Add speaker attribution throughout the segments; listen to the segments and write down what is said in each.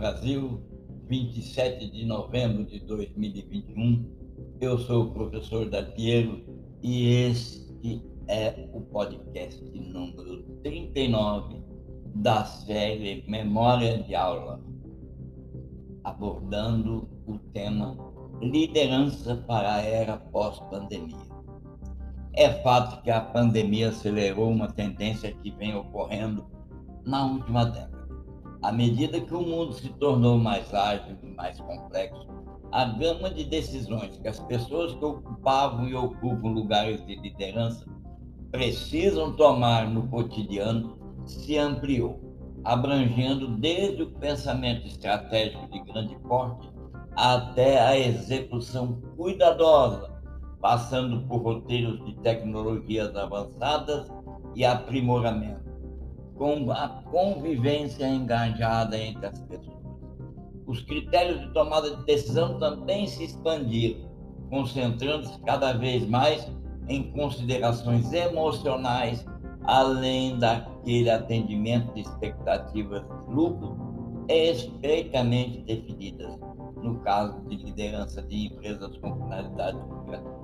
Speaker 1: Brasil, 27 de novembro de 2021. Eu sou o professor Datiero e este é o podcast número 39 da série Memória de Aula, abordando o tema Liderança para a Era Pós-Pandemia. É fato que a pandemia acelerou uma tendência que vem ocorrendo na última década à medida que o mundo se tornou mais ágil e mais complexo, a gama de decisões que as pessoas que ocupavam e ocupam lugares de liderança precisam tomar no cotidiano se ampliou, abrangendo desde o pensamento estratégico de grande porte até a execução cuidadosa, passando por roteiros de tecnologias avançadas e aprimoramento com a convivência engajada entre as pessoas. Os critérios de tomada de decisão também se expandiram, concentrando-se cada vez mais em considerações emocionais, além daquele atendimento de expectativas de lucro estreitamente definidas, no caso de liderança de empresas com finalidade lucrativa.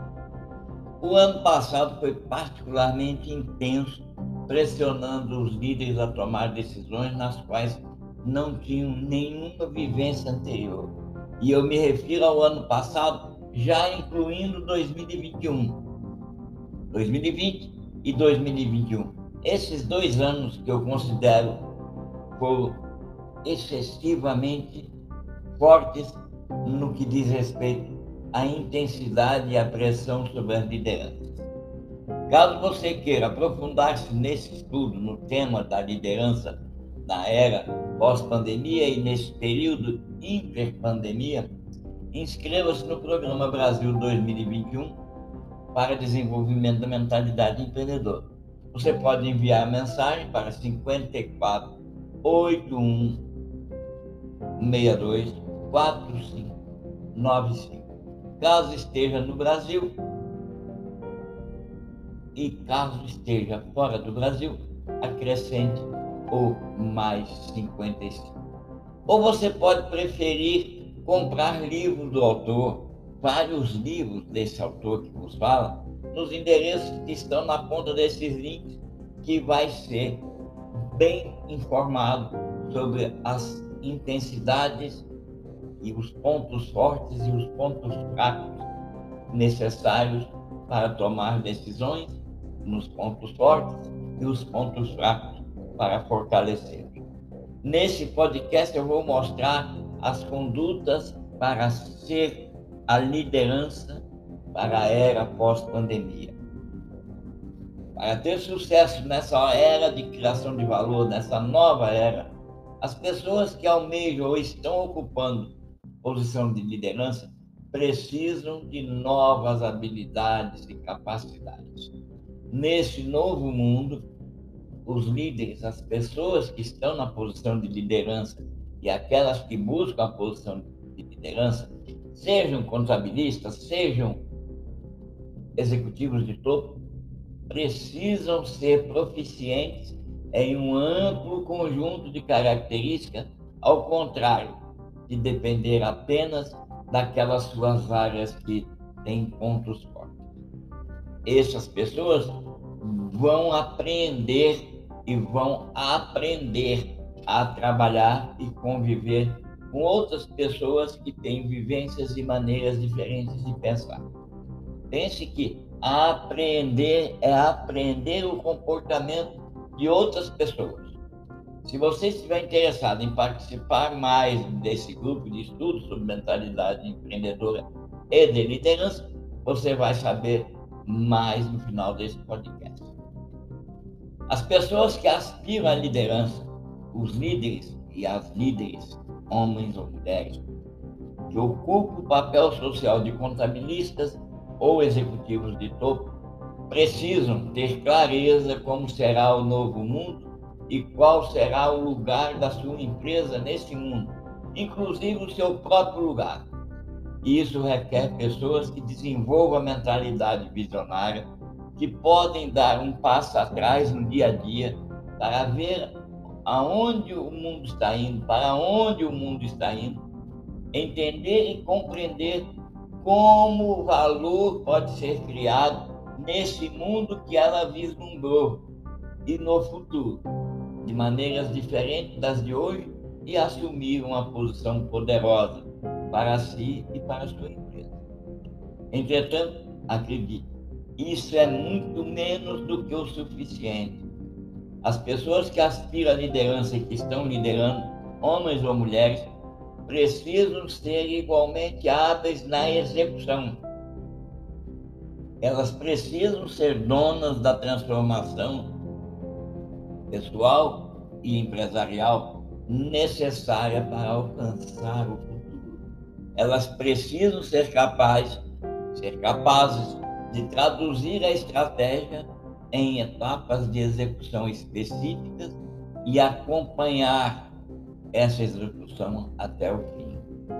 Speaker 1: O ano passado foi particularmente intenso pressionando os líderes a tomar decisões nas quais não tinham nenhuma vivência anterior. E eu me refiro ao ano passado, já incluindo 2021. 2020 e 2021. Esses dois anos que eu considero foram excessivamente fortes no que diz respeito à intensidade e à pressão sobre as lideranças. Caso você queira aprofundar-se nesse estudo no tema da liderança na era pós-pandemia e nesse período interpandemia, inscreva-se no programa Brasil 2021 para desenvolvimento da mentalidade empreendedora. Você pode enviar mensagem para 54 81 62 4595. Caso esteja no Brasil, e caso esteja fora do Brasil, acrescente o mais 55. Ou você pode preferir comprar livros do autor, vários livros desse autor que vos fala, nos endereços que estão na ponta desses links, que vai ser bem informado sobre as intensidades e os pontos fortes e os pontos fracos necessários para tomar decisões nos pontos fortes e os pontos fracos para fortalecer. Nesse podcast eu vou mostrar as condutas para ser a liderança para a era pós-pandemia. Para ter sucesso nessa era de criação de valor, nessa nova era, as pessoas que almejam ou estão ocupando posição de liderança precisam de novas habilidades e capacidades nesse novo mundo, os líderes, as pessoas que estão na posição de liderança e aquelas que buscam a posição de liderança, sejam contabilistas, sejam executivos de topo, precisam ser proficientes em um amplo conjunto de características, ao contrário de depender apenas daquelas suas áreas que têm pontos fortes essas pessoas vão aprender e vão aprender a trabalhar e conviver com outras pessoas que têm vivências e maneiras diferentes de pensar. Pense que aprender é aprender o comportamento de outras pessoas. Se você estiver interessado em participar mais desse grupo de estudos sobre mentalidade empreendedora e de liderança, você vai saber mais no final desse podcast. As pessoas que aspiram à liderança, os líderes e as líderes, homens ou mulheres, que ocupam o papel social de contabilistas ou executivos de topo, precisam ter clareza como será o novo mundo e qual será o lugar da sua empresa nesse mundo, inclusive o seu próprio lugar. E isso requer pessoas que desenvolvam a mentalidade visionária, que podem dar um passo atrás no dia a dia para ver aonde o mundo está indo, para onde o mundo está indo, entender e compreender como o valor pode ser criado nesse mundo que ela vislumbrou e no futuro, de maneiras diferentes das de hoje, e assumir uma posição poderosa para si e para a sua empresa. Entretanto, acredite, isso é muito menos do que o suficiente as pessoas que aspiram à liderança e que estão liderando, homens ou mulheres, precisam ser igualmente hábeis na execução. Elas precisam ser donas da transformação pessoal e empresarial necessária para alcançar o futuro. Elas precisam ser capazes, ser capazes de traduzir a estratégia em etapas de execução específicas e acompanhar essa execução até o fim.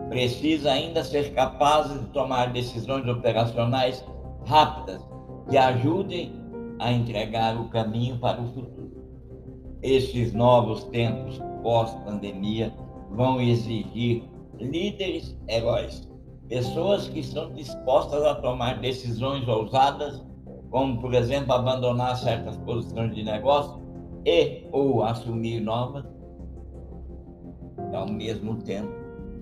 Speaker 1: Precisa ainda ser capaz de tomar decisões operacionais rápidas que ajudem a entregar o caminho para o futuro. Esses novos tempos pós-pandemia vão exigir líderes heróis, pessoas que estão dispostas a tomar decisões ousadas como, por exemplo, abandonar certas posições de negócio e ou assumir novas. Ao mesmo tempo,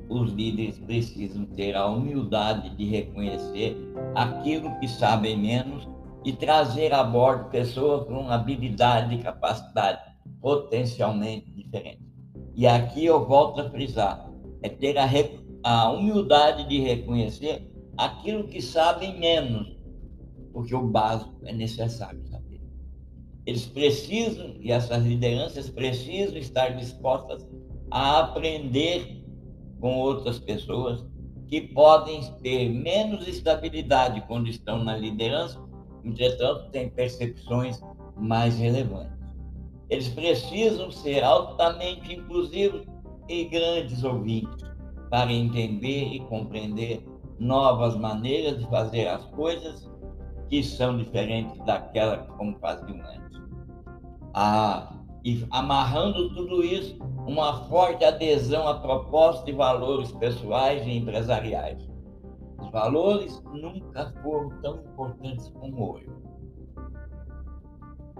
Speaker 1: os líderes precisam ter a humildade de reconhecer aquilo que sabem menos e trazer a bordo pessoas com habilidade e capacidade potencialmente diferentes. E aqui eu volto a frisar, é ter a, a humildade de reconhecer aquilo que sabem menos porque o básico é necessário saber. Eles precisam, e essas lideranças precisam estar dispostas a aprender com outras pessoas que podem ter menos estabilidade quando estão na liderança, entretanto, têm percepções mais relevantes. Eles precisam ser altamente inclusivos e grandes ouvintes para entender e compreender novas maneiras de fazer as coisas que são diferentes daquela como faziam antes. Ah, e amarrando tudo isso, uma forte adesão a propósitos e valores pessoais e empresariais. Os valores nunca foram tão importantes como hoje.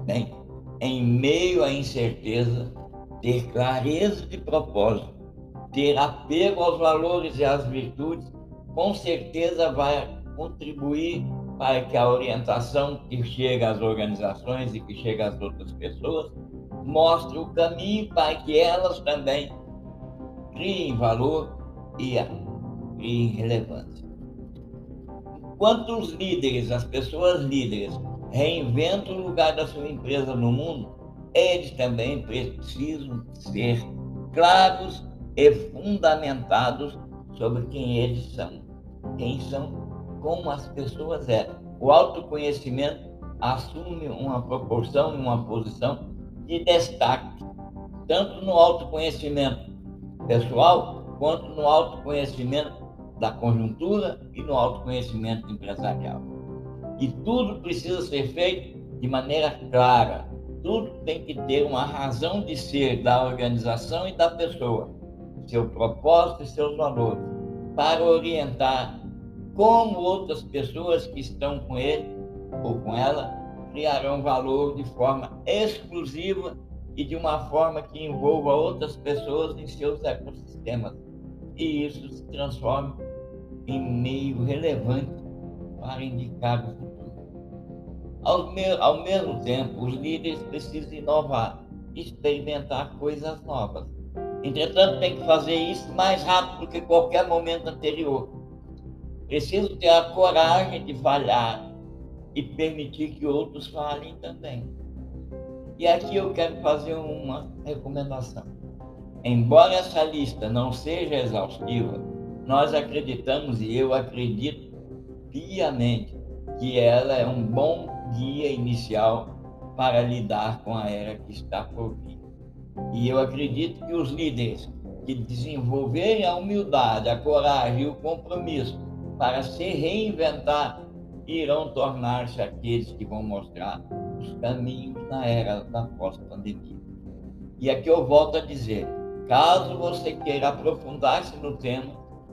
Speaker 1: Bem, em meio à incerteza, ter clareza de propósito, ter apego aos valores e às virtudes, com certeza vai contribuir para que a orientação que chega às organizações e que chega às outras pessoas mostre o caminho para que elas também criem valor e criem relevância. Enquanto os líderes, as pessoas líderes, reinventam o lugar da sua empresa no mundo, eles também precisam ser claros e fundamentados sobre quem eles são, quem são como as pessoas eram. O autoconhecimento assume uma proporção e uma posição de destaque, tanto no autoconhecimento pessoal, quanto no autoconhecimento da conjuntura e no autoconhecimento empresarial. E tudo precisa ser feito de maneira clara. Tudo tem que ter uma razão de ser da organização e da pessoa, seu propósito e seus valores, para orientar como outras pessoas que estão com ele ou com ela criarão valor de forma exclusiva e de uma forma que envolva outras pessoas em seus ecossistemas. E isso se transforma em meio relevante para indicar o futuro. Ao, me ao mesmo tempo, os líderes precisam inovar, experimentar coisas novas. Entretanto, tem que fazer isso mais rápido do que qualquer momento anterior Preciso ter a coragem de falhar e permitir que outros falhem também. E aqui eu quero fazer uma recomendação. Embora essa lista não seja exaustiva, nós acreditamos e eu acredito piamente que ela é um bom guia inicial para lidar com a era que está por vir. E eu acredito que os líderes que desenvolverem a humildade, a coragem e o compromisso para se reinventar, irão tornar-se aqueles que vão mostrar os caminhos na era da pós-pandemia. E aqui eu volto a dizer: caso você queira aprofundar-se no tema,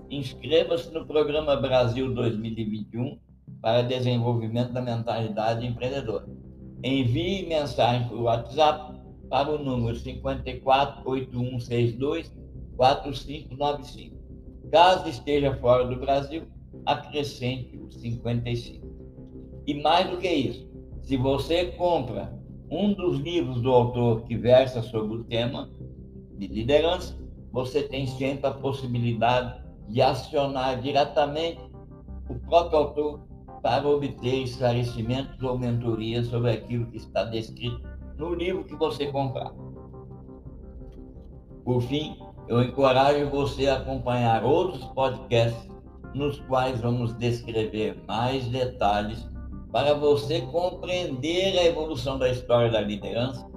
Speaker 1: inscreva-se no Programa Brasil 2021 para desenvolvimento da mentalidade empreendedora. Envie mensagem por WhatsApp para o número 548162 4595. Caso esteja fora do Brasil, acrescente o 55. E mais do que isso, se você compra um dos livros do autor que versa sobre o tema de liderança, você tem sempre a possibilidade de acionar diretamente o próprio autor para obter esclarecimentos ou mentorias sobre aquilo que está descrito no livro que você comprar. Por fim, eu encorajo você a acompanhar outros podcasts nos quais vamos descrever mais detalhes para você compreender a evolução da história da liderança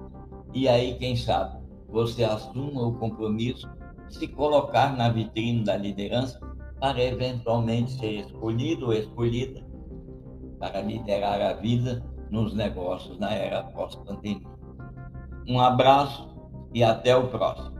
Speaker 1: e aí, quem sabe, você assuma o compromisso de se colocar na vitrine da liderança para eventualmente ser escolhido ou escolhida para liderar a vida nos negócios na era pós-pandemia. Um abraço e até o próximo.